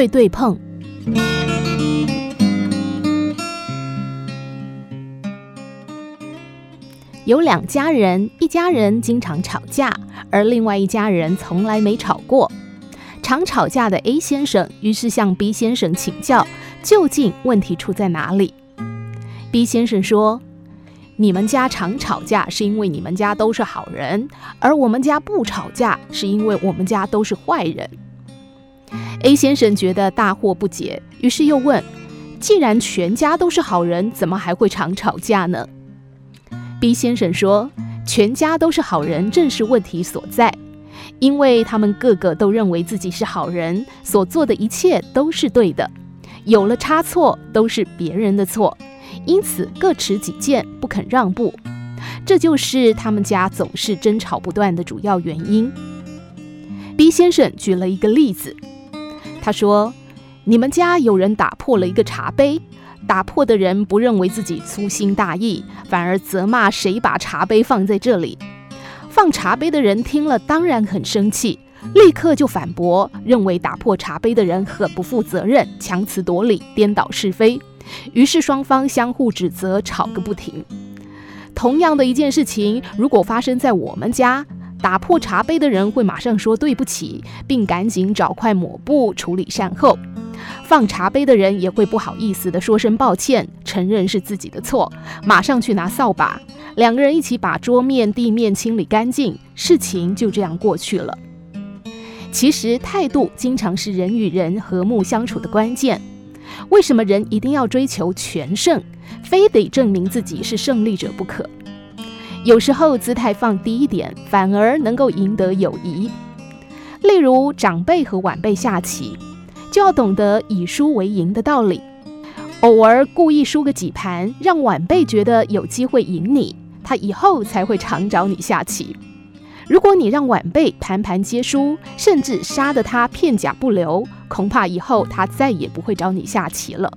对对碰。有两家人，一家人经常吵架，而另外一家人从来没吵过。常吵架的 A 先生于是向 B 先生请教，究竟问题出在哪里？B 先生说：“你们家常吵架是因为你们家都是好人，而我们家不吵架是因为我们家都是坏人。”A 先生觉得大惑不解，于是又问：“既然全家都是好人，怎么还会常吵架呢？” B 先生说：“全家都是好人，正是问题所在。因为他们个个都认为自己是好人，所做的一切都是对的。有了差错，都是别人的错，因此各持己见，不肯让步。这就是他们家总是争吵不断的主要原因。”B 先生举了一个例子，他说：“你们家有人打破了一个茶杯。”打破的人不认为自己粗心大意，反而责骂谁把茶杯放在这里。放茶杯的人听了当然很生气，立刻就反驳，认为打破茶杯的人很不负责任，强词夺理，颠倒是非。于是双方相互指责，吵个不停。同样的一件事情，如果发生在我们家，打破茶杯的人会马上说对不起，并赶紧找块抹布处理善后。放茶杯的人也会不好意思地说声抱歉，承认是自己的错，马上去拿扫把，两个人一起把桌面、地面清理干净，事情就这样过去了。其实态度经常是人与人和睦相处的关键。为什么人一定要追求全胜，非得证明自己是胜利者不可？有时候姿态放低一点，反而能够赢得友谊。例如长辈和晚辈下棋。就要懂得以输为赢的道理，偶尔故意输个几盘，让晚辈觉得有机会赢你，他以后才会常找你下棋。如果你让晚辈盘盘皆输，甚至杀得他片甲不留，恐怕以后他再也不会找你下棋了。